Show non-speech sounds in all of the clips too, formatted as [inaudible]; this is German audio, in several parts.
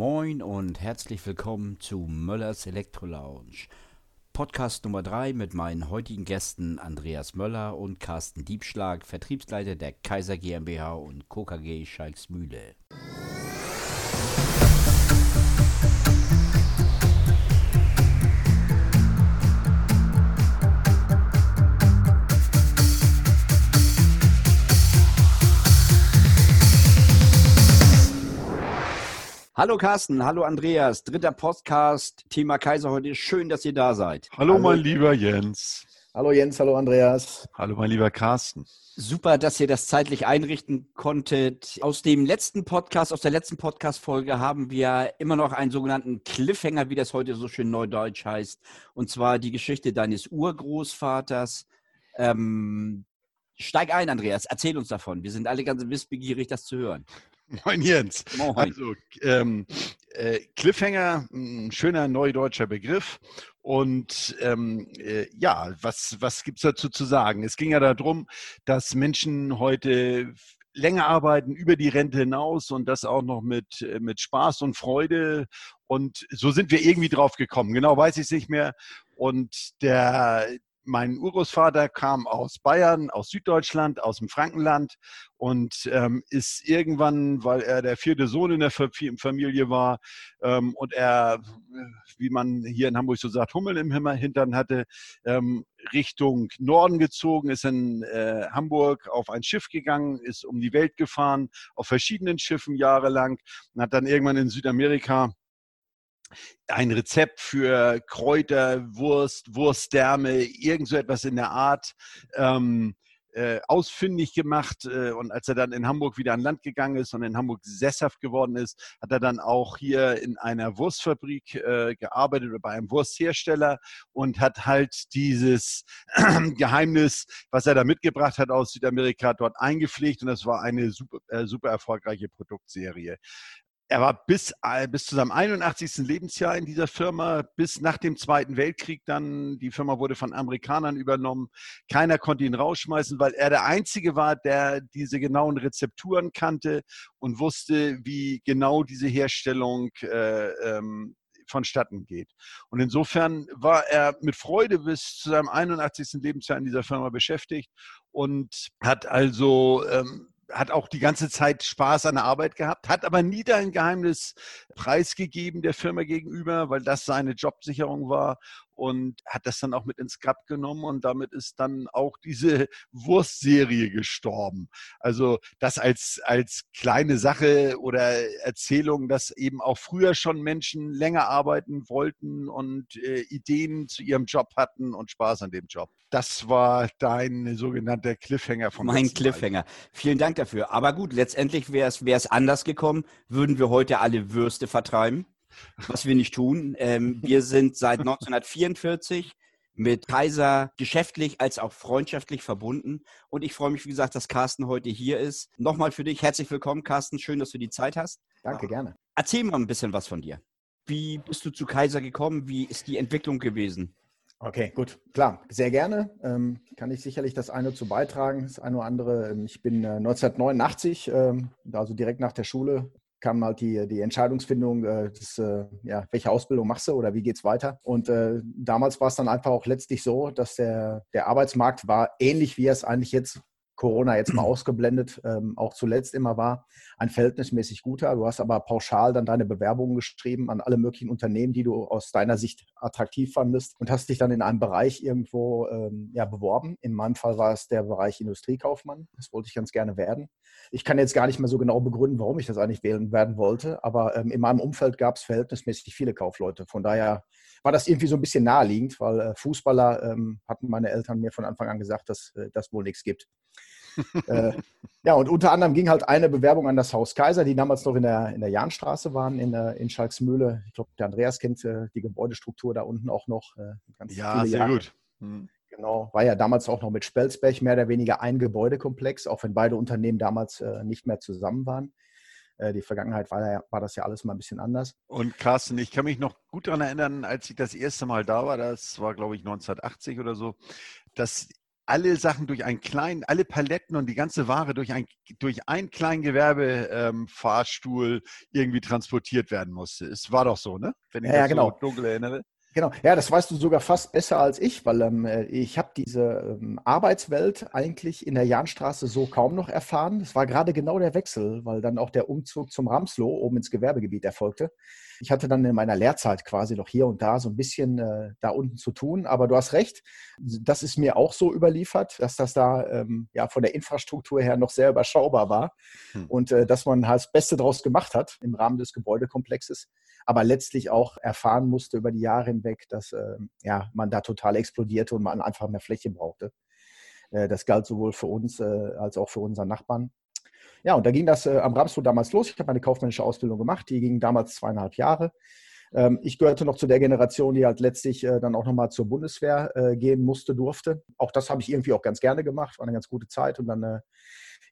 Moin und herzlich willkommen zu Möllers Elektro Lounge. Podcast Nummer 3 mit meinen heutigen Gästen Andreas Möller und Carsten Diebschlag, Vertriebsleiter der Kaiser GmbH und KKG Schalksmühle. Hallo Carsten, hallo Andreas, dritter Podcast, Thema Kaiser heute. Schön, dass ihr da seid. Hallo, hallo, mein lieber Jens. Hallo Jens, hallo Andreas. Hallo mein lieber Carsten. Super, dass ihr das zeitlich einrichten konntet. Aus dem letzten Podcast, aus der letzten Podcast-Folge haben wir immer noch einen sogenannten Cliffhanger, wie das heute so schön neudeutsch heißt. Und zwar die Geschichte deines Urgroßvaters. Ähm, steig ein, Andreas, erzähl uns davon. Wir sind alle ganz wissbegierig, das zu hören. Moin Jens. Moin. Also ähm, äh, Cliffhanger, ein schöner neudeutscher Begriff. Und ähm, äh, ja, was, was gibt es dazu zu sagen? Es ging ja darum, dass Menschen heute länger arbeiten über die Rente hinaus und das auch noch mit, äh, mit Spaß und Freude. Und so sind wir irgendwie drauf gekommen. Genau weiß ich es nicht mehr. Und der, mein Urgroßvater kam aus Bayern, aus Süddeutschland, aus dem Frankenland und ähm, ist irgendwann, weil er der vierte Sohn in der Familie war ähm, und er, wie man hier in Hamburg so sagt, Hummeln im Hintern hatte, ähm, Richtung Norden gezogen, ist in äh, Hamburg auf ein Schiff gegangen, ist um die Welt gefahren, auf verschiedenen Schiffen jahrelang und hat dann irgendwann in Südamerika ein Rezept für Kräuter, Wurst, Wurstdärme, irgend so etwas in der Art ähm, äh, ausfindig gemacht. Äh, und als er dann in Hamburg wieder an Land gegangen ist und in Hamburg sesshaft geworden ist, hat er dann auch hier in einer Wurstfabrik äh, gearbeitet oder bei einem Wursthersteller und hat halt dieses [clears throat] Geheimnis, was er da mitgebracht hat aus Südamerika, dort eingepflegt. Und das war eine super, äh, super erfolgreiche Produktserie. Er war bis, äh, bis zu seinem 81. Lebensjahr in dieser Firma, bis nach dem Zweiten Weltkrieg dann. Die Firma wurde von Amerikanern übernommen. Keiner konnte ihn rausschmeißen, weil er der Einzige war, der diese genauen Rezepturen kannte und wusste, wie genau diese Herstellung äh, ähm, vonstatten geht. Und insofern war er mit Freude bis zu seinem 81. Lebensjahr in dieser Firma beschäftigt und hat also ähm, hat auch die ganze Zeit Spaß an der Arbeit gehabt, hat aber nie dein Geheimnis preisgegeben der Firma gegenüber, weil das seine Jobsicherung war und hat das dann auch mit ins Grab genommen und damit ist dann auch diese [laughs] Wurstserie gestorben. Also das als, als kleine Sache oder Erzählung, dass eben auch früher schon Menschen länger arbeiten wollten und äh, Ideen zu ihrem Job hatten und Spaß an dem Job. Das war dein sogenannter Cliffhanger von Mein Cliffhanger. Vielen Dank dafür. Aber gut, letztendlich wäre es anders gekommen, würden wir heute alle Würste vertreiben was wir nicht tun. Ähm, wir sind seit 1944 mit Kaiser geschäftlich als auch freundschaftlich verbunden. Und ich freue mich, wie gesagt, dass Carsten heute hier ist. Nochmal für dich herzlich willkommen, Carsten. Schön, dass du die Zeit hast. Danke, gerne. Erzähl mal ein bisschen was von dir. Wie bist du zu Kaiser gekommen? Wie ist die Entwicklung gewesen? Okay, gut, klar, sehr gerne. Ähm, kann ich sicherlich das eine zu beitragen, das eine oder andere. Ähm, ich bin äh, 1989, ähm, also direkt nach der Schule, kam halt die, die Entscheidungsfindung, äh, das, äh, ja, welche Ausbildung machst du oder wie geht es weiter? Und äh, damals war es dann einfach auch letztlich so, dass der, der Arbeitsmarkt war ähnlich, wie er es eigentlich jetzt Corona jetzt mal ausgeblendet, ähm, auch zuletzt immer war, ein verhältnismäßig guter. Du hast aber pauschal dann deine Bewerbungen geschrieben an alle möglichen Unternehmen, die du aus deiner Sicht attraktiv fandest und hast dich dann in einem Bereich irgendwo ähm, ja, beworben. In meinem Fall war es der Bereich Industriekaufmann. Das wollte ich ganz gerne werden. Ich kann jetzt gar nicht mehr so genau begründen, warum ich das eigentlich wählen werden wollte, aber ähm, in meinem Umfeld gab es verhältnismäßig viele Kaufleute. Von daher war das irgendwie so ein bisschen naheliegend, weil äh, Fußballer ähm, hatten meine Eltern mir von Anfang an gesagt, dass äh, das wohl nichts gibt äh, ja, und unter anderem ging halt eine Bewerbung an das Haus Kaiser, die damals noch in der, in der Jahnstraße waren, in, äh, in Schalksmühle. Ich glaube, der Andreas kennt äh, die Gebäudestruktur da unten auch noch. Äh, ja, sehr Jahre. gut. Hm. Genau, war ja damals auch noch mit Spelsberg mehr oder weniger ein Gebäudekomplex, auch wenn beide Unternehmen damals äh, nicht mehr zusammen waren. Äh, die Vergangenheit war, ja, war das ja alles mal ein bisschen anders. Und Carsten, ich kann mich noch gut daran erinnern, als ich das erste Mal da war, das war glaube ich 1980 oder so, dass alle Sachen durch einen kleinen, alle Paletten und die ganze Ware durch, ein, durch einen kleinen Gewerbefahrstuhl ähm, irgendwie transportiert werden musste. Es war doch so, ne? Wenn ich ja, das genau. so dunkel erinnere. Genau, ja, das weißt du sogar fast besser als ich, weil ähm, äh, ich habe diese ähm, Arbeitswelt eigentlich in der Jahnstraße so kaum noch erfahren. Es war gerade genau der Wechsel, weil dann auch der Umzug zum Ramsloh oben ins Gewerbegebiet erfolgte. Ich hatte dann in meiner Lehrzeit quasi noch hier und da so ein bisschen äh, da unten zu tun, aber du hast recht, das ist mir auch so überliefert, dass das da ähm, ja von der Infrastruktur her noch sehr überschaubar war hm. und äh, dass man halt das Beste draus gemacht hat im Rahmen des Gebäudekomplexes aber letztlich auch erfahren musste über die Jahre hinweg, dass äh, ja, man da total explodierte und man einfach mehr Fläche brauchte. Äh, das galt sowohl für uns äh, als auch für unseren Nachbarn. Ja, und da ging das äh, am Ramslow damals los. Ich habe meine kaufmännische Ausbildung gemacht, die ging damals zweieinhalb Jahre. Ähm, ich gehörte noch zu der Generation, die halt letztlich äh, dann auch nochmal zur Bundeswehr äh, gehen musste, durfte. Auch das habe ich irgendwie auch ganz gerne gemacht, war eine ganz gute Zeit. Und dann,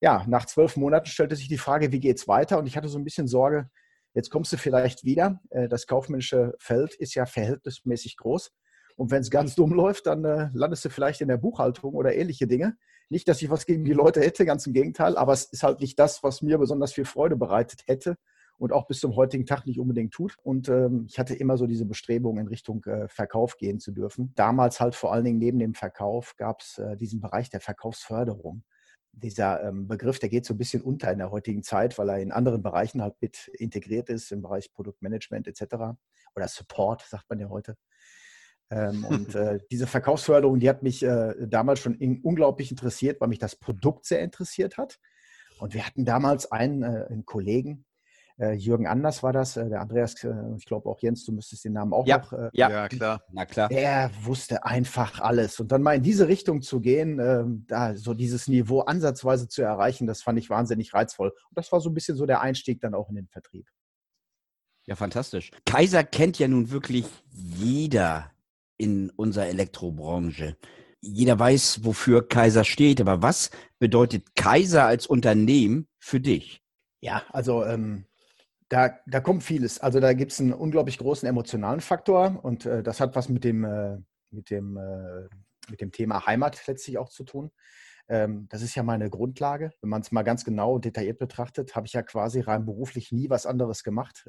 ja, nach zwölf Monaten stellte sich die Frage, wie geht es weiter? Und ich hatte so ein bisschen Sorge, Jetzt kommst du vielleicht wieder. Äh, das kaufmännische Feld ist ja verhältnismäßig groß. Und wenn es ganz dumm läuft, dann äh, landest du vielleicht in der Buchhaltung oder ähnliche Dinge. Nicht, dass ich was gegen die Leute hätte, ganz im Gegenteil, aber es ist halt nicht das, was mir besonders viel Freude bereitet hätte und auch bis zum heutigen Tag nicht unbedingt tut. Und ähm, ich hatte immer so diese Bestrebung, in Richtung äh, Verkauf gehen zu dürfen. Damals halt vor allen Dingen neben dem Verkauf gab es äh, diesen Bereich der Verkaufsförderung dieser ähm, Begriff, der geht so ein bisschen unter in der heutigen Zeit, weil er in anderen Bereichen halt mit integriert ist, im Bereich Produktmanagement etc. Oder Support, sagt man ja heute. Ähm, [laughs] und äh, diese Verkaufsförderung, die hat mich äh, damals schon in, unglaublich interessiert, weil mich das Produkt sehr interessiert hat. Und wir hatten damals einen, äh, einen Kollegen, äh, Jürgen Anders war das, äh, der Andreas, äh, ich glaube auch Jens, du müsstest den Namen auch ja, noch. ja, ja, klar. Na klar. Der wusste einfach alles. Und dann mal in diese Richtung zu gehen, ähm, da so dieses Niveau ansatzweise zu erreichen, das fand ich wahnsinnig reizvoll. Und das war so ein bisschen so der Einstieg dann auch in den Vertrieb. Ja, fantastisch. Kaiser kennt ja nun wirklich jeder in unserer Elektrobranche. Jeder weiß, wofür Kaiser steht, aber was bedeutet Kaiser als Unternehmen für dich? Ja, also ähm, da, da kommt vieles. Also da gibt es einen unglaublich großen emotionalen Faktor und äh, das hat was mit dem, äh, mit, dem, äh, mit dem Thema Heimat letztlich auch zu tun. Ähm, das ist ja meine Grundlage. Wenn man es mal ganz genau und detailliert betrachtet, habe ich ja quasi rein beruflich nie was anderes gemacht.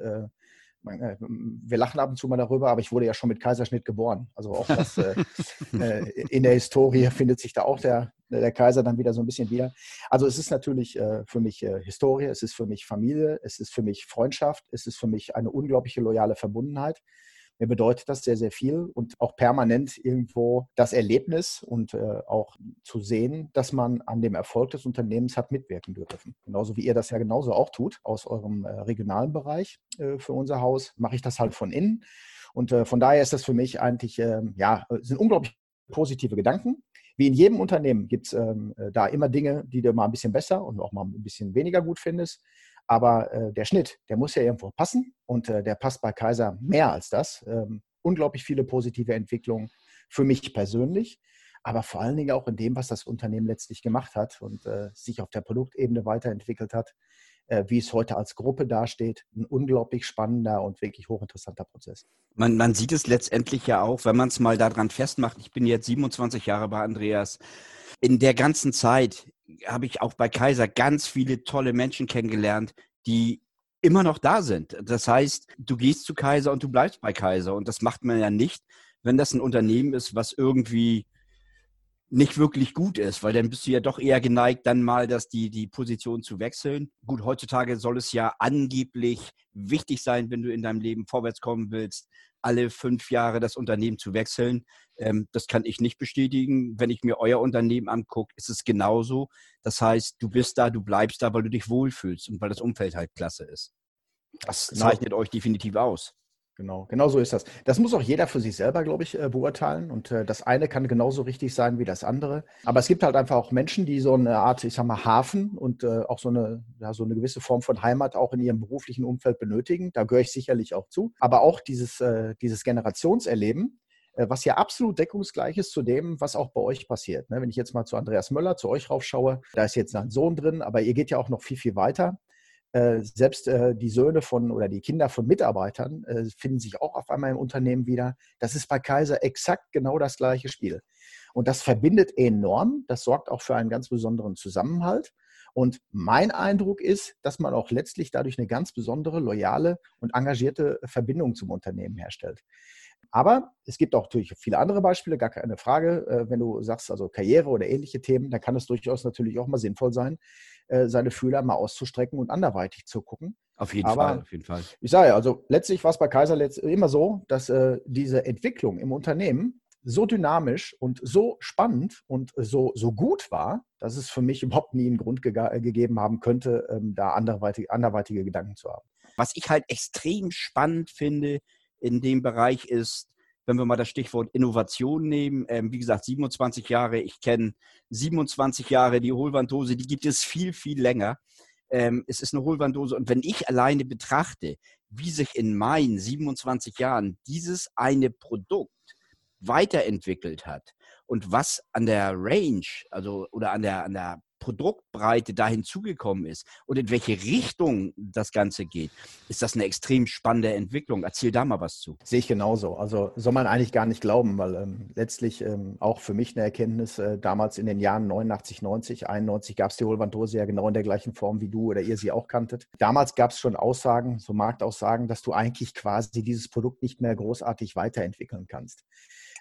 Äh, wir lachen ab und zu mal darüber, aber ich wurde ja schon mit Kaiserschnitt geboren. Also auch das äh, [laughs] äh, in der Historie findet sich da auch der, der Kaiser dann wieder so ein bisschen wieder. Also es ist natürlich äh, für mich äh, Historie, es ist für mich Familie, es ist für mich Freundschaft, es ist für mich eine unglaubliche loyale Verbundenheit. Mir bedeutet das sehr, sehr viel und auch permanent irgendwo das Erlebnis und äh, auch zu sehen, dass man an dem Erfolg des Unternehmens hat mitwirken dürfen. Genauso wie ihr das ja genauso auch tut aus eurem äh, regionalen Bereich äh, für unser Haus, mache ich das halt von innen. Und äh, von daher ist das für mich eigentlich, ähm, ja, sind unglaublich positive Gedanken. Wie in jedem Unternehmen gibt es ähm, äh, da immer Dinge, die du mal ein bisschen besser und auch mal ein bisschen weniger gut findest. Aber äh, der Schnitt, der muss ja irgendwo passen und äh, der passt bei Kaiser mehr als das. Ähm, unglaublich viele positive Entwicklungen für mich persönlich, aber vor allen Dingen auch in dem, was das Unternehmen letztlich gemacht hat und äh, sich auf der Produktebene weiterentwickelt hat, äh, wie es heute als Gruppe dasteht. Ein unglaublich spannender und wirklich hochinteressanter Prozess. Man, man sieht es letztendlich ja auch, wenn man es mal daran festmacht. Ich bin jetzt 27 Jahre bei Andreas. In der ganzen Zeit habe ich auch bei Kaiser ganz viele tolle Menschen kennengelernt, die immer noch da sind. Das heißt, du gehst zu Kaiser und du bleibst bei Kaiser. Und das macht man ja nicht, wenn das ein Unternehmen ist, was irgendwie nicht wirklich gut ist, weil dann bist du ja doch eher geneigt, dann mal das, die, die Position zu wechseln. Gut, heutzutage soll es ja angeblich wichtig sein, wenn du in deinem Leben vorwärts kommen willst, alle fünf Jahre das Unternehmen zu wechseln. Ähm, das kann ich nicht bestätigen. Wenn ich mir euer Unternehmen angucke, ist es genauso. Das heißt, du bist da, du bleibst da, weil du dich wohlfühlst und weil das Umfeld halt klasse ist. Das genau. zeichnet euch definitiv aus. Genau, genau so ist das. Das muss auch jeder für sich selber, glaube ich, äh, beurteilen. Und äh, das eine kann genauso richtig sein wie das andere. Aber es gibt halt einfach auch Menschen, die so eine Art, ich sag mal, Hafen und äh, auch so eine, ja, so eine gewisse Form von Heimat auch in ihrem beruflichen Umfeld benötigen. Da gehöre ich sicherlich auch zu. Aber auch dieses, dieses Generationserleben, was ja absolut deckungsgleich ist zu dem, was auch bei euch passiert. Ne? Wenn ich jetzt mal zu Andreas Möller, zu euch raufschaue, da ist jetzt ein Sohn drin, aber ihr geht ja auch noch viel, viel weiter. Äh, selbst äh, die Söhne von oder die Kinder von Mitarbeitern äh, finden sich auch auf einmal im Unternehmen wieder. Das ist bei Kaiser exakt genau das gleiche Spiel. Und das verbindet enorm. Das sorgt auch für einen ganz besonderen Zusammenhalt. Und mein Eindruck ist, dass man auch letztlich dadurch eine ganz besondere, loyale und engagierte Verbindung zum Unternehmen herstellt. Aber es gibt auch natürlich viele andere Beispiele, gar keine Frage. Äh, wenn du sagst, also Karriere oder ähnliche Themen, dann kann es durchaus natürlich auch mal sinnvoll sein, äh, seine Fühler mal auszustrecken und anderweitig zu gucken. Auf jeden Aber Fall, auf jeden Fall. Ich sage ja, also letztlich war es bei Kaiser immer so, dass äh, diese Entwicklung im Unternehmen so dynamisch und so spannend und so, so gut war, dass es für mich [laughs] überhaupt nie einen Grund ge gegeben haben könnte, ähm, da anderweitige, anderweitige Gedanken zu haben. Was ich halt extrem spannend finde in dem Bereich ist, wenn wir mal das Stichwort Innovation nehmen, ähm, wie gesagt, 27 Jahre, ich kenne 27 Jahre die Hohlwanddose, die gibt es viel, viel länger. Ähm, es ist eine Hohlwanddose und wenn ich alleine betrachte, wie sich in meinen 27 Jahren dieses eine Produkt weiterentwickelt hat und was an der Range, also oder an der, an der Produktbreite da hinzugekommen ist und in welche Richtung das Ganze geht, ist das eine extrem spannende Entwicklung. Erzähl da mal was zu. Sehe ich genauso. Also soll man eigentlich gar nicht glauben, weil ähm, letztlich ähm, auch für mich eine Erkenntnis, äh, damals in den Jahren 89, 90, 91 gab es die Hohlwandhose ja genau in der gleichen Form, wie du oder ihr sie auch kanntet. Damals gab es schon Aussagen, so Marktaussagen, dass du eigentlich quasi dieses Produkt nicht mehr großartig weiterentwickeln kannst.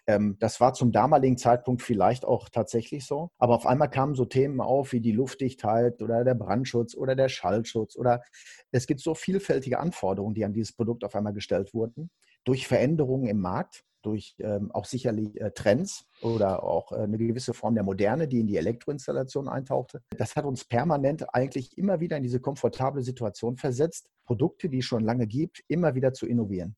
Ähm, das war zum damaligen Zeitpunkt vielleicht auch tatsächlich so. Aber auf einmal kamen so Themen auf wie die Luftdichtheit oder der Brandschutz oder der Schallschutz oder es gibt so vielfältige Anforderungen, die an dieses Produkt auf einmal gestellt wurden durch Veränderungen im Markt durch ähm, auch sicherlich äh, Trends oder auch äh, eine gewisse Form der Moderne, die in die Elektroinstallation eintauchte. Das hat uns permanent eigentlich immer wieder in diese komfortable Situation versetzt, Produkte, die es schon lange gibt, immer wieder zu innovieren.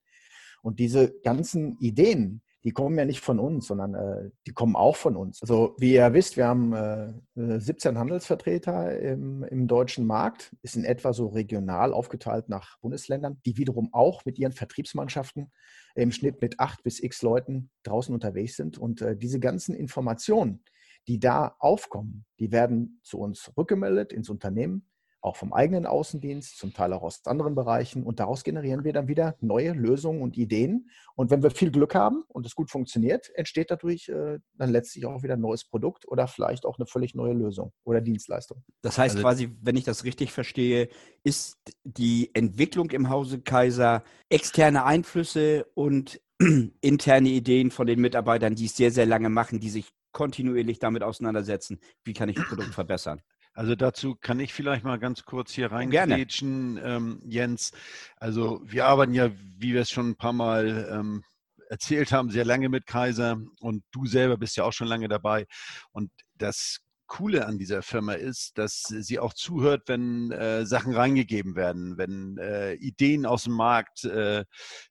Und diese ganzen Ideen, die kommen ja nicht von uns, sondern äh, die kommen auch von uns. Also wie ihr wisst, wir haben äh, 17 Handelsvertreter im, im deutschen Markt, ist in etwa so regional aufgeteilt nach Bundesländern, die wiederum auch mit ihren Vertriebsmannschaften im Schnitt mit acht bis x Leuten draußen unterwegs sind. Und äh, diese ganzen Informationen, die da aufkommen, die werden zu uns rückgemeldet ins Unternehmen auch vom eigenen Außendienst, zum Teil auch aus anderen Bereichen. Und daraus generieren wir dann wieder neue Lösungen und Ideen. Und wenn wir viel Glück haben und es gut funktioniert, entsteht dadurch äh, dann letztlich auch wieder ein neues Produkt oder vielleicht auch eine völlig neue Lösung oder Dienstleistung. Das heißt also, quasi, wenn ich das richtig verstehe, ist die Entwicklung im Hause Kaiser externe Einflüsse und [clears throat] interne Ideen von den Mitarbeitern, die es sehr, sehr lange machen, die sich kontinuierlich damit auseinandersetzen, wie kann ich das Produkt [clears throat] verbessern. Also dazu kann ich vielleicht mal ganz kurz hier reingrätschen, ähm, Jens. Also wir arbeiten ja, wie wir es schon ein paar Mal ähm, erzählt haben, sehr lange mit Kaiser und du selber bist ja auch schon lange dabei. Und das Coole an dieser Firma ist, dass sie auch zuhört, wenn äh, Sachen reingegeben werden, wenn äh, Ideen aus dem Markt äh,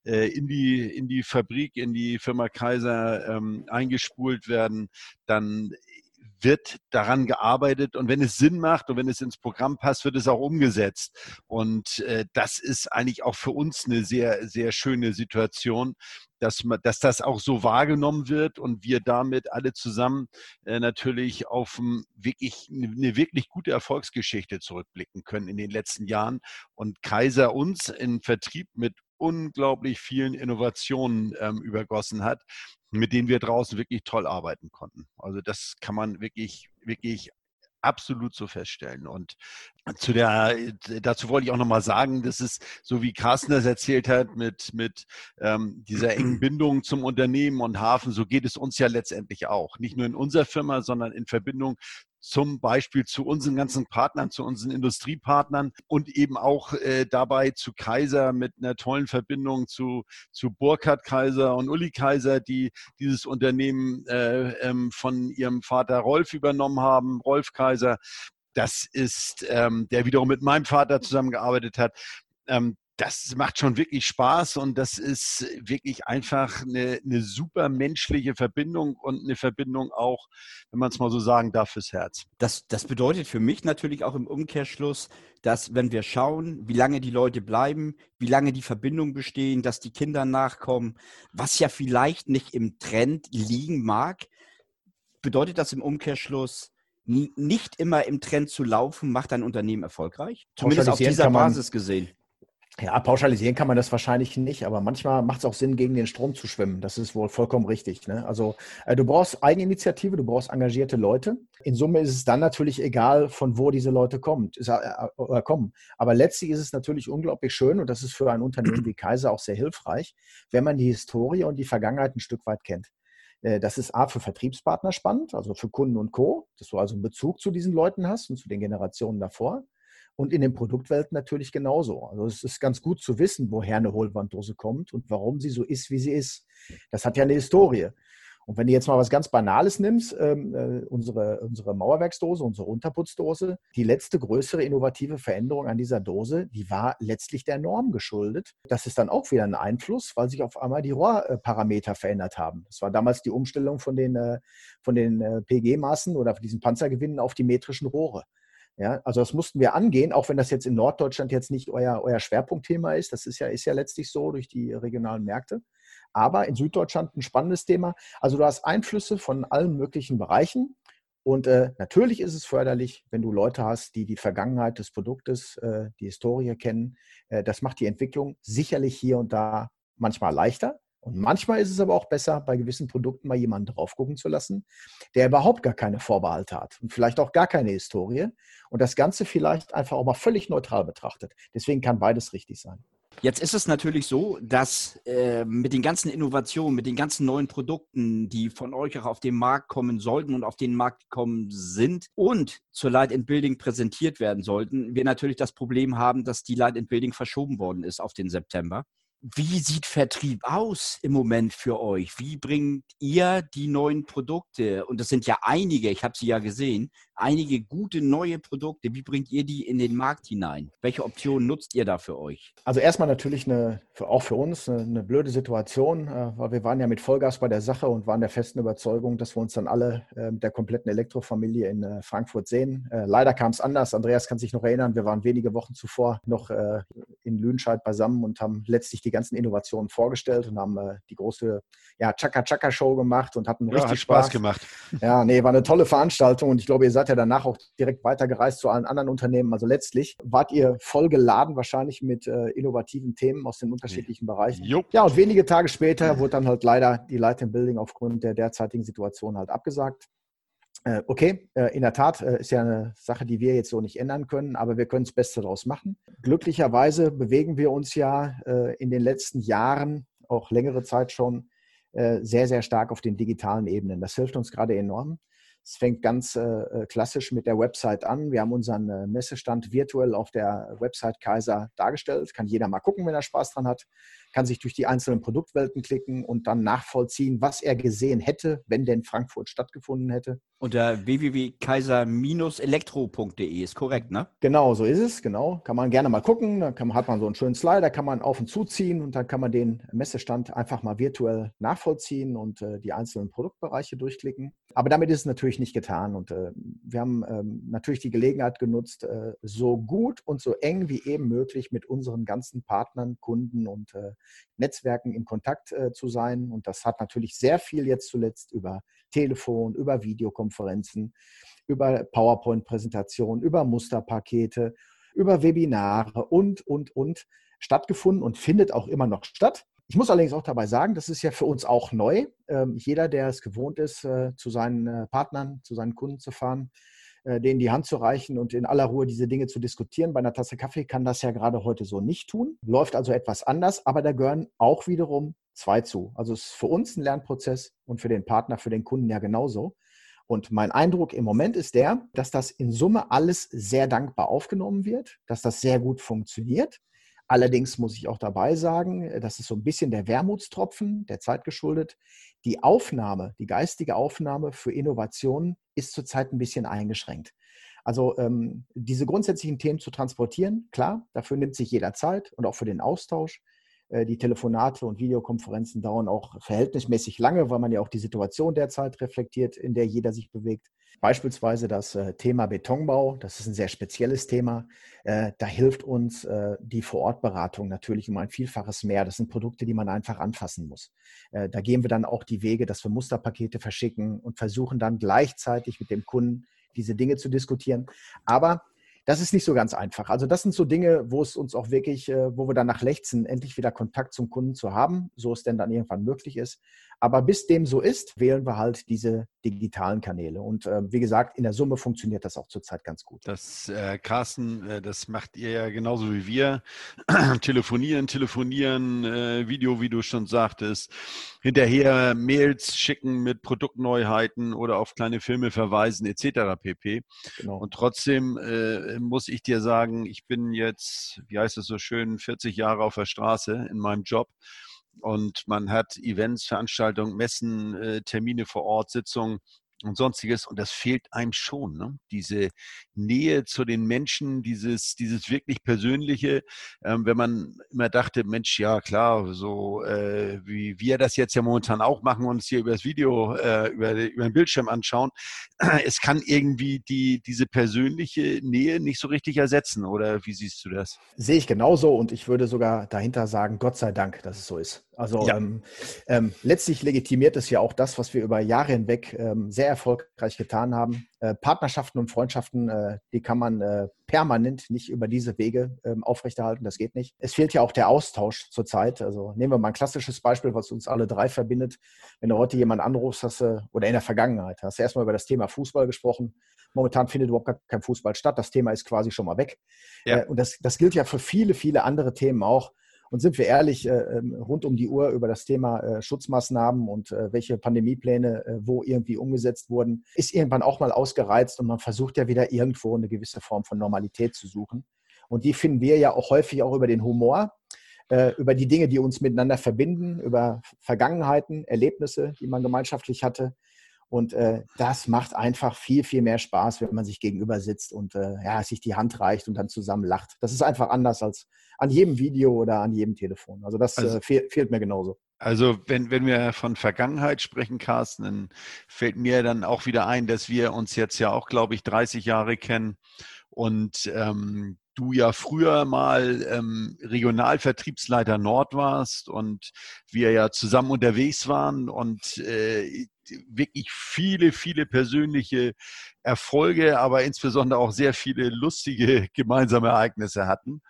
äh in, die, in die Fabrik, in die Firma Kaiser ähm, eingespult werden, dann wird daran gearbeitet und wenn es Sinn macht und wenn es ins Programm passt, wird es auch umgesetzt. Und äh, das ist eigentlich auch für uns eine sehr, sehr schöne Situation, dass, man, dass das auch so wahrgenommen wird und wir damit alle zusammen äh, natürlich auf ein, wirklich, eine wirklich gute Erfolgsgeschichte zurückblicken können in den letzten Jahren und Kaiser uns in Vertrieb mit unglaublich vielen Innovationen ähm, übergossen hat, mit denen wir draußen wirklich toll arbeiten konnten. Also das kann man wirklich, wirklich absolut so feststellen. Und zu der, dazu wollte ich auch nochmal sagen, das ist so wie Carsten das erzählt hat mit, mit ähm, dieser engen [clears throat] Bindung zum Unternehmen und Hafen, so geht es uns ja letztendlich auch. Nicht nur in unserer Firma, sondern in Verbindung zum Beispiel zu unseren ganzen Partnern, zu unseren Industriepartnern und eben auch äh, dabei zu Kaiser mit einer tollen Verbindung zu, zu Burkhard Kaiser und Uli Kaiser, die dieses Unternehmen äh, ähm, von ihrem Vater Rolf übernommen haben, Rolf Kaiser. Das ist, ähm, der wiederum mit meinem Vater zusammengearbeitet hat. Ähm, das macht schon wirklich Spaß und das ist wirklich einfach eine, eine super menschliche Verbindung und eine Verbindung auch, wenn man es mal so sagen darf, fürs Herz. Das, das bedeutet für mich natürlich auch im Umkehrschluss, dass wenn wir schauen, wie lange die Leute bleiben, wie lange die Verbindungen bestehen, dass die Kinder nachkommen, was ja vielleicht nicht im Trend liegen mag, bedeutet das im Umkehrschluss, nicht immer im Trend zu laufen, macht ein Unternehmen erfolgreich? Zumindest auf dieser Basis gesehen. Ja, pauschalisieren kann man das wahrscheinlich nicht, aber manchmal macht es auch Sinn, gegen den Strom zu schwimmen. Das ist wohl vollkommen richtig. Ne? Also äh, du brauchst Eigeninitiative, du brauchst engagierte Leute. In Summe ist es dann natürlich egal, von wo diese Leute kommt, ist, äh, äh, kommen. Aber letztlich ist es natürlich unglaublich schön und das ist für ein Unternehmen wie Kaiser auch sehr hilfreich, wenn man die Historie und die Vergangenheit ein Stück weit kennt. Äh, das ist A für Vertriebspartner spannend, also für Kunden und Co., dass du also einen Bezug zu diesen Leuten hast und zu den Generationen davor und in den Produktwelten natürlich genauso. Also es ist ganz gut zu wissen, woher eine Hohlwanddose kommt und warum sie so ist, wie sie ist. Das hat ja eine Historie. Und wenn du jetzt mal was ganz Banales nimmst, ähm, äh, unsere, unsere Mauerwerksdose, unsere Unterputzdose, die letzte größere innovative Veränderung an dieser Dose, die war letztlich der Norm geschuldet. Das ist dann auch wieder ein Einfluss, weil sich auf einmal die Rohrparameter verändert haben. Das war damals die Umstellung von den, äh, von den äh, PG-Maßen oder diesen Panzergewinnen auf die metrischen Rohre. Ja, also das mussten wir angehen, auch wenn das jetzt in Norddeutschland jetzt nicht euer, euer Schwerpunktthema ist. Das ist ja, ist ja letztlich so durch die regionalen Märkte. Aber in Süddeutschland ein spannendes Thema. Also du hast Einflüsse von allen möglichen Bereichen. Und äh, natürlich ist es förderlich, wenn du Leute hast, die die Vergangenheit des Produktes, äh, die Historie kennen. Äh, das macht die Entwicklung sicherlich hier und da manchmal leichter. Und manchmal ist es aber auch besser, bei gewissen Produkten mal jemanden drauf gucken zu lassen, der überhaupt gar keine Vorbehalte hat und vielleicht auch gar keine Historie und das Ganze vielleicht einfach auch mal völlig neutral betrachtet. Deswegen kann beides richtig sein. Jetzt ist es natürlich so, dass äh, mit den ganzen Innovationen, mit den ganzen neuen Produkten, die von euch auch auf den Markt kommen sollten und auf den Markt kommen sind und zur Light and Building präsentiert werden sollten, wir natürlich das Problem haben, dass die Light and Building verschoben worden ist auf den September. Wie sieht Vertrieb aus im Moment für euch? Wie bringt ihr die neuen Produkte? Und das sind ja einige, ich habe sie ja gesehen, einige gute neue Produkte. Wie bringt ihr die in den Markt hinein? Welche Optionen nutzt ihr da für euch? Also erstmal natürlich eine, auch für uns eine, eine blöde Situation, äh, weil wir waren ja mit Vollgas bei der Sache und waren der festen Überzeugung, dass wir uns dann alle äh, mit der kompletten Elektrofamilie in äh, Frankfurt sehen. leider kam es anders. Andreas kann sich noch erinnern, wir waren wenige Wochen zuvor noch in Lüdenscheid beisammen und haben letztlich die ganzen Innovationen vorgestellt und haben die große ja, Chaka-Chaka-Show gemacht und hatten ja, richtig Spaß. Spaß gemacht. Ja, nee, war eine tolle Veranstaltung und ich glaube, ihr seid ja danach auch direkt weitergereist zu allen anderen Unternehmen. Also letztlich wart ihr voll geladen wahrscheinlich mit äh, innovativen Themen aus den unterschiedlichen Bereichen. Jupp. Ja, und wenige Tage später wurde dann halt leider die Light and Building aufgrund der derzeitigen Situation halt abgesagt. Äh, okay, äh, in der Tat äh, ist ja eine Sache, die wir jetzt so nicht ändern können, aber wir können das Beste daraus machen. Glücklicherweise bewegen wir uns ja in den letzten Jahren, auch längere Zeit schon, sehr, sehr stark auf den digitalen Ebenen. Das hilft uns gerade enorm. Es fängt ganz klassisch mit der Website an. Wir haben unseren Messestand virtuell auf der Website Kaiser dargestellt. Kann jeder mal gucken, wenn er Spaß dran hat. Kann sich durch die einzelnen Produktwelten klicken und dann nachvollziehen, was er gesehen hätte, wenn denn Frankfurt stattgefunden hätte. Unter www.kaiser-elektro.de ist korrekt, ne? Genau, so ist es, genau. Kann man gerne mal gucken. Da man, hat man so einen schönen Slider, kann man auf und zuziehen und dann kann man den Messestand einfach mal virtuell nachvollziehen und äh, die einzelnen Produktbereiche durchklicken. Aber damit ist es natürlich nicht getan und äh, wir haben ähm, natürlich die Gelegenheit genutzt, äh, so gut und so eng wie eben möglich mit unseren ganzen Partnern, Kunden und äh, Netzwerken in Kontakt äh, zu sein. Und das hat natürlich sehr viel jetzt zuletzt über Telefon, über Videokonferenzen, über PowerPoint-Präsentationen, über Musterpakete, über Webinare und, und, und stattgefunden und findet auch immer noch statt. Ich muss allerdings auch dabei sagen, das ist ja für uns auch neu. Ähm, jeder, der es gewohnt ist, äh, zu seinen äh, Partnern, zu seinen Kunden zu fahren, äh, denen die Hand zu reichen und in aller Ruhe diese Dinge zu diskutieren. Bei einer Tasse Kaffee kann das ja gerade heute so nicht tun. Läuft also etwas anders, aber da gehören auch wiederum zwei zu. Also es ist für uns ein Lernprozess und für den Partner, für den Kunden ja genauso. Und mein Eindruck im Moment ist der, dass das in Summe alles sehr dankbar aufgenommen wird, dass das sehr gut funktioniert. Allerdings muss ich auch dabei sagen, das ist so ein bisschen der Wermutstropfen, der Zeit geschuldet. Die Aufnahme, die geistige Aufnahme für Innovationen ist zurzeit ein bisschen eingeschränkt. Also ähm, diese grundsätzlichen Themen zu transportieren, klar, dafür nimmt sich jeder Zeit und auch für den Austausch. Äh, die Telefonate und Videokonferenzen dauern auch verhältnismäßig lange, weil man ja auch die Situation derzeit reflektiert, in der jeder sich bewegt. Beispielsweise das äh, Thema Betonbau, das ist ein sehr spezielles Thema. Äh, da hilft uns die Vorortberatung natürlich um ein Vielfaches mehr. Das sind Produkte, die man einfach anfassen muss. Da gehen wir dann auch die Wege, dass wir Musterpakete verschicken und versuchen dann gleichzeitig mit dem Kunden diese Dinge zu diskutieren. Aber das ist nicht so ganz einfach. Also das sind so Dinge, wo es uns auch wirklich, äh, wo wir danach lechzen, endlich wieder Kontakt zum Kunden zu haben, so es denn dann irgendwann möglich ist. Aber bis dem so ist, wählen wir halt diese digitalen Kanäle. Und äh, wie gesagt, in der Summe funktioniert das auch zurzeit ganz gut. Das, äh, Carsten, äh, das macht ihr ja genauso wie wir. [clears throat] telefonieren, telefonieren, äh, Video, wie du schon sagtest. Hinterher Mails schicken mit Produktneuheiten oder auf kleine Filme verweisen etc. pp. Genau. Und trotzdem äh, muss ich dir sagen, ich bin jetzt, wie heißt es so schön, 40 Jahre auf der Straße in meinem Job und man hat Events, Veranstaltungen, Messen, äh, Termine vor Ort, Sitzungen und sonstiges. Und das fehlt einem schon. Ne? Diese Nähe zu den Menschen, dieses, dieses wirklich Persönliche. Ähm, wenn man immer dachte, Mensch, ja klar, so äh, wie wir das jetzt ja momentan auch machen, uns hier über das Video, äh, über, über den Bildschirm anschauen. [clears throat] Es kann irgendwie die, diese persönliche Nähe nicht so richtig ersetzen. Oder wie siehst du das? Sehe ich genauso und ich würde sogar dahinter sagen, Gott sei Dank, dass es so ist. Also ja. ähm, ähm, letztlich legitimiert es ja auch das, was wir über Jahre hinweg ähm, sehr erfolgreich getan haben. Äh, Partnerschaften und Freundschaften, äh, die kann man äh, permanent nicht über diese Wege ähm, aufrechterhalten. Das geht nicht. Es fehlt ja auch der Austausch zurzeit. Also nehmen wir mal ein klassisches Beispiel, was uns alle drei verbindet. Wenn du heute jemanden anrufst, hast du, oder in der Vergangenheit, hast du erstmal über das Thema Fußball gesprochen. Momentan findet überhaupt kein Fußball statt. Das Thema ist quasi schon mal weg. Ja. Äh, und das, das gilt ja für viele, viele andere Themen auch. Und sind wir ehrlich, äh, ähm, rund um die Uhr über das Thema äh, Schutzmaßnahmen und äh, welche Pandemiepläne wo irgendwie umgesetzt wurden, ist irgendwann auch mal ausgereizt und man versucht ja wieder irgendwo eine gewisse Form von Normalität zu suchen. Und die finden wir ja auch häufig auch über den Humor, über die Dinge, die uns miteinander verbinden, über Vergangenheiten, Erlebnisse, die man gemeinschaftlich hatte. Und äh, das macht einfach viel, viel mehr Spaß, wenn man sich gegenüber sitzt und äh, ja, sich die Hand reicht und dann zusammen lacht. Das ist einfach anders als an jedem Video oder an jedem Telefon. Also das also, äh, fehl, fehlt mir genauso. Also wenn, wenn wir von Vergangenheit sprechen, Carsten, dann fällt mir dann auch wieder ein, dass wir uns jetzt ja auch, glaube ich, 30 Jahre kennen und ähm, du ja früher mal ähm, Regionalvertriebsleiter Nord warst und wir ja zusammen unterwegs waren und äh, wirklich viele, viele persönliche Erfolge, aber insbesondere auch sehr viele lustige gemeinsame Ereignisse hatten.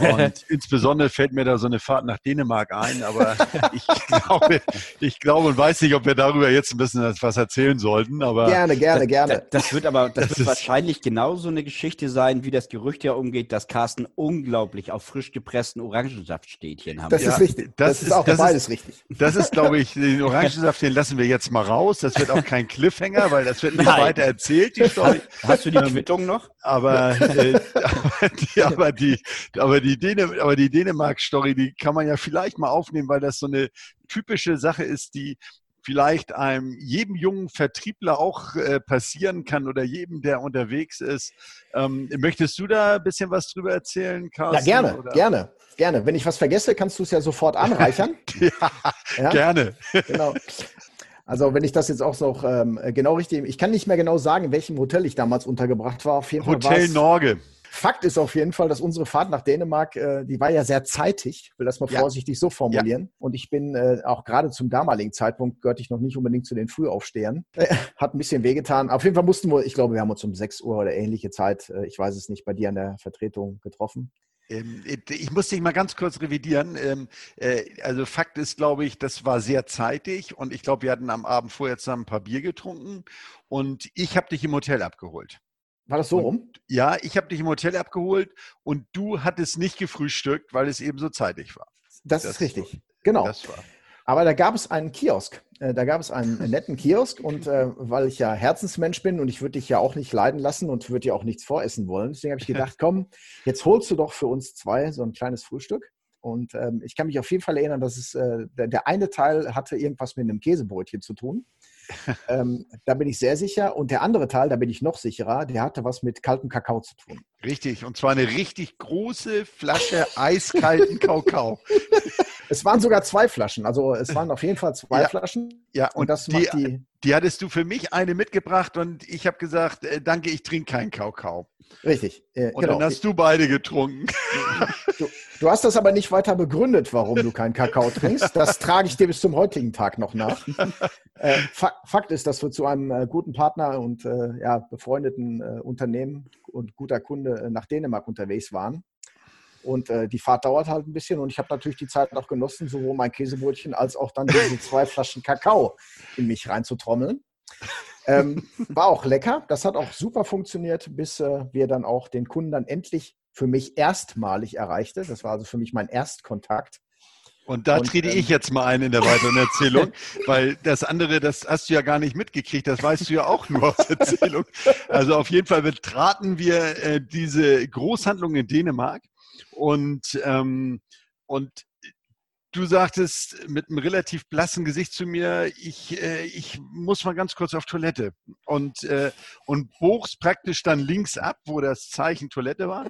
Und [laughs] insbesondere fällt mir da so eine Fahrt nach Dänemark ein, aber ich [laughs] glaube, ich glaube und weiß nicht, ob wir darüber jetzt ein bisschen was erzählen sollten. Aber gerne, gerne, gerne. Das, das wird aber das, das wird wahrscheinlich genauso eine Geschichte sein, wie das Gerücht ja umgeht, dass Carsten unglaublich auf frisch gepressten Orangensaftstädtchen haben. Das ja, ist richtig. Das, das ist auch das beides ist, richtig. Das ist, glaube ich, den Orangensaft, den lassen wir jetzt mal raus. Das wird auch kein [laughs] Cliffhanger, weil das wird nicht Nein. weiter erzählt, die Story. Hast du die ähm, Quittung noch? Aber, äh, aber die, aber die, aber die, Däne, aber die Dänemark-Story, die kann man ja vielleicht mal aufnehmen, weil das so eine typische Sache ist, die vielleicht einem jedem jungen Vertriebler auch äh, passieren kann oder jedem, der unterwegs ist. Ähm, möchtest du da ein bisschen was drüber erzählen, Carsten? Ja, gerne, oder? gerne, gerne. Wenn ich was vergesse, kannst du es ja sofort anreichern. [laughs] ja, ja, gerne. Genau. Also wenn ich das jetzt auch noch ähm, genau richtig, ich kann nicht mehr genau sagen, in welchem Hotel ich damals untergebracht war. Auf jeden Hotel Norge. Fakt ist auf jeden Fall, dass unsere Fahrt nach Dänemark, äh, die war ja sehr zeitig, will das mal ja. vorsichtig so formulieren. Ja. Und ich bin äh, auch gerade zum damaligen Zeitpunkt, gehörte ich noch nicht unbedingt zu den Frühaufstehern. Äh, [laughs] hat ein bisschen wehgetan. Auf jeden Fall mussten wir, ich glaube, wir haben uns um 6 Uhr oder ähnliche Zeit, äh, ich weiß es nicht, bei dir an der Vertretung getroffen. Ähm, ich muss dich mal ganz kurz revidieren. Ähm, äh, also Fakt ist, glaube ich, das war sehr zeitig und ich glaube, wir hatten am Abend vorher zusammen ein paar Bier getrunken und ich habe dich im Hotel abgeholt. War das so rum? Ja, ich habe dich im Hotel abgeholt und du hattest nicht gefrühstückt, weil es eben so zeitig war. Das, das ist richtig. So, genau. Aber da gab es einen Kiosk. Äh, da gab es einen [laughs] netten Kiosk und äh, weil ich ja Herzensmensch bin und ich würde dich ja auch nicht leiden lassen und würde dir auch nichts voressen wollen, deswegen habe ich gedacht, [laughs] komm, jetzt holst du doch für uns zwei so ein kleines Frühstück. Und ähm, ich kann mich auf jeden Fall erinnern, dass es äh, der, der, eine Teil hatte irgendwas mit einem Käsebrötchen zu tun. [laughs] ähm, da bin ich sehr sicher. Und der andere Teil, da bin ich noch sicherer, der hatte was mit kaltem Kakao zu tun. Richtig. Und zwar eine richtig große Flasche eiskalten Kakao. [laughs] Es waren sogar zwei Flaschen. Also es waren auf jeden Fall zwei ja. Flaschen. Ja, und, und das die, die, die hattest du für mich eine mitgebracht und ich habe gesagt, äh, danke, ich trinke keinen Kakao. Richtig. Äh, und genau. dann hast du beide getrunken. Du, du, hast das aber nicht weiter begründet, warum du keinen Kakao trinkst. Das [laughs] trage ich dir bis zum heutigen Tag noch nach. [laughs] Äh, Fakt ist, dass wir zu einem äh, guten Partner und äh, ja, befreundeten äh, Unternehmen und guter Kunde nach Dänemark unterwegs waren. Und äh, die Fahrt dauert halt ein bisschen und ich habe natürlich die Zeit noch genossen, sowohl mein Käsebrötchen als auch dann diese [laughs] zwei Flaschen Kakao in mich reinzutrommeln. Ähm, war auch lecker. Das hat auch super funktioniert, bis äh, wir dann auch den Kunden dann endlich für mich erstmalig erreichte. Das war also für mich mein Erstkontakt. Und da trete ähm, ich jetzt mal ein in der weiteren Erzählung, [laughs] weil das andere, das hast du ja gar nicht mitgekriegt, das weißt du ja auch nur aus Erzählung. Also auf jeden Fall betraten wir äh, diese Großhandlung in Dänemark und, ähm, und du sagtest mit einem relativ blassen Gesicht zu mir, ich, äh, ich muss mal ganz kurz auf Toilette. Und, äh, und bogst praktisch dann links ab, wo das Zeichen Toilette war.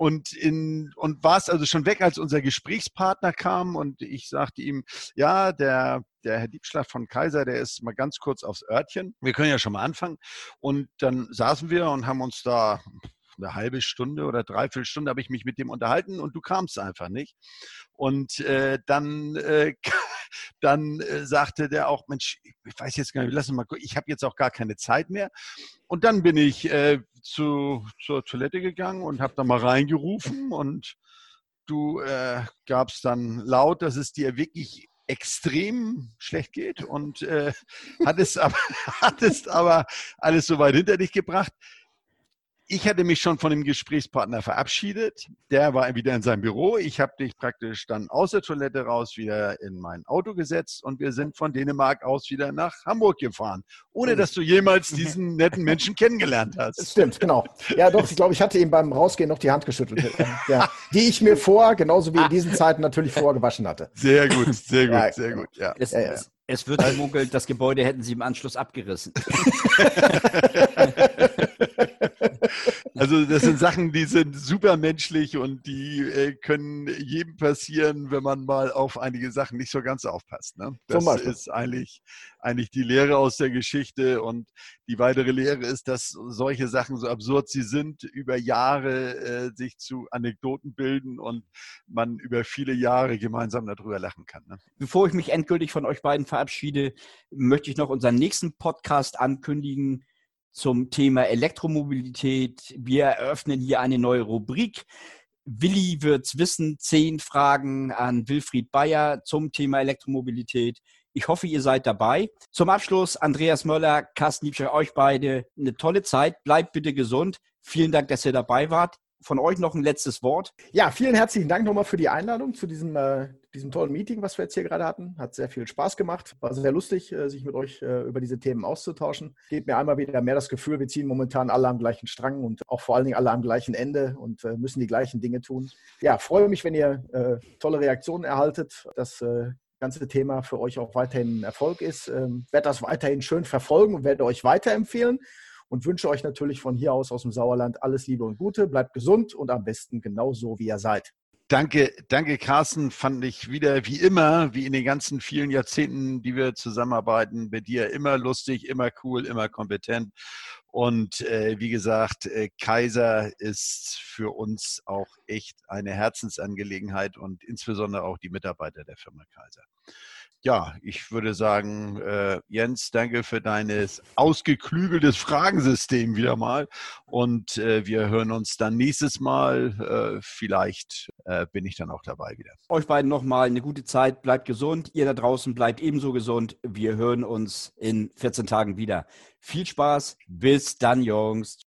Und, in, und warst also schon weg, als unser Gesprächspartner kam. Und ich sagte ihm, ja, der, der Herr Diebschlag von Kaiser, der ist mal ganz kurz aufs Örtchen. Wir können ja schon mal anfangen. Und dann saßen wir und haben uns da eine halbe Stunde oder dreiviertel Stunde habe ich mich mit dem unterhalten und du kamst einfach nicht. Und äh, dann, äh, [laughs] dann äh, sagte der auch, Mensch, ich weiß jetzt gar nicht, lass uns mal gucken, ich habe jetzt auch gar keine Zeit mehr. Und dann bin ich äh, zu, zur Toilette gegangen und habe da mal reingerufen und du äh, gabst dann laut, dass es dir wirklich extrem schlecht geht und äh, hattest, aber, [laughs] hattest aber alles so weit hinter dich gebracht ich hatte mich schon von dem Gesprächspartner verabschiedet. Der war wieder in seinem Büro. Ich habe dich praktisch dann aus der Toilette raus wieder in mein Auto gesetzt und wir sind von Dänemark aus wieder nach Hamburg gefahren, ohne dass du jemals diesen netten Menschen kennengelernt hast. Das [laughs] stimmt, genau. Ja, doch, ich glaube, ich hatte ihm beim Rausgehen noch die Hand geschüttelt, ja, die ich mir vor, genauso wie in diesen Zeiten natürlich vorgewaschen hatte. Sehr gut, sehr gut, ja, sehr gut. Ja. Es, es, es wird gemunkelt, das Gebäude hätten sie im Anschluss abgerissen. [laughs] [laughs] Also das sind Sachen, die sind supermenschlich und die äh, können jedem passieren, wenn man mal auf einige Sachen nicht so ganz aufpasst. Ne? Das ist eigentlich, eigentlich die Lehre aus der Geschichte und die weitere Lehre ist, dass solche Sachen, so absurd sie sind, über Jahre äh, sich zu Anekdoten bilden und man über viele Jahre gemeinsam darüber lachen kann. Ne? Bevor ich mich endgültig von euch beiden verabschiede, möchte ich noch unseren nächsten Podcast ankündigen zum Thema Elektromobilität. Wir eröffnen hier eine neue Rubrik. Willi wird's wissen, zehn Fragen an Wilfried Bayer zum Thema Elektromobilität. Ich hoffe, ihr seid dabei. Zum Abschluss, Andreas Möller, Carsten Liebscher, euch beide eine tolle Zeit. Bleibt bitte gesund. Vielen Dank, dass ihr dabei wart von euch noch ein letztes Wort. Ja, vielen herzlichen Dank nochmal für die Einladung zu diesem, äh, diesem tollen Meeting, was wir jetzt hier gerade hatten. Hat sehr viel Spaß gemacht. War sehr lustig, äh, sich mit euch äh, über diese Themen auszutauschen. Gebt mir einmal wieder mehr das Gefühl, wir ziehen momentan alle am gleichen Strang und auch vor allen Dingen alle am gleichen Ende und äh, müssen die gleichen Dinge tun. Ja, freue mich, wenn ihr tolle Reaktionen erhaltet. Das ganze Thema für euch auch weiterhin ein Erfolg ist. Ähm, werde das weiterhin schön verfolgen und werde euch weiterempfehlen und wünsche euch natürlich von hier aus aus dem Sauerland alles Liebe und Gute. Bleibt gesund und am besten genau so, wie ihr seid. Danke, danke, Carsten. Fand ich wieder wie immer, wie in den ganzen vielen Jahrzehnten, die wir zusammenarbeiten, bei dir immer lustig, immer cool, immer kompetent. Und äh, wie gesagt, äh, Kaiser ist für uns auch echt eine Herzensangelegenheit und insbesondere auch die Mitarbeiter der Firma Kaiser ja, ich würde sagen, äh, Jens, danke für dein ausgeklügeltes Fragensystem wieder mal. Und äh, wir hören uns dann nächstes Mal. Äh, vielleicht äh, bin ich dann auch dabei wieder. Euch beiden nochmal eine gute Zeit. Bleibt gesund. Ihr da draußen bleibt ebenso gesund. Wir hören uns in 14 Tagen wieder. Viel Spaß. Bis dann, Jungs.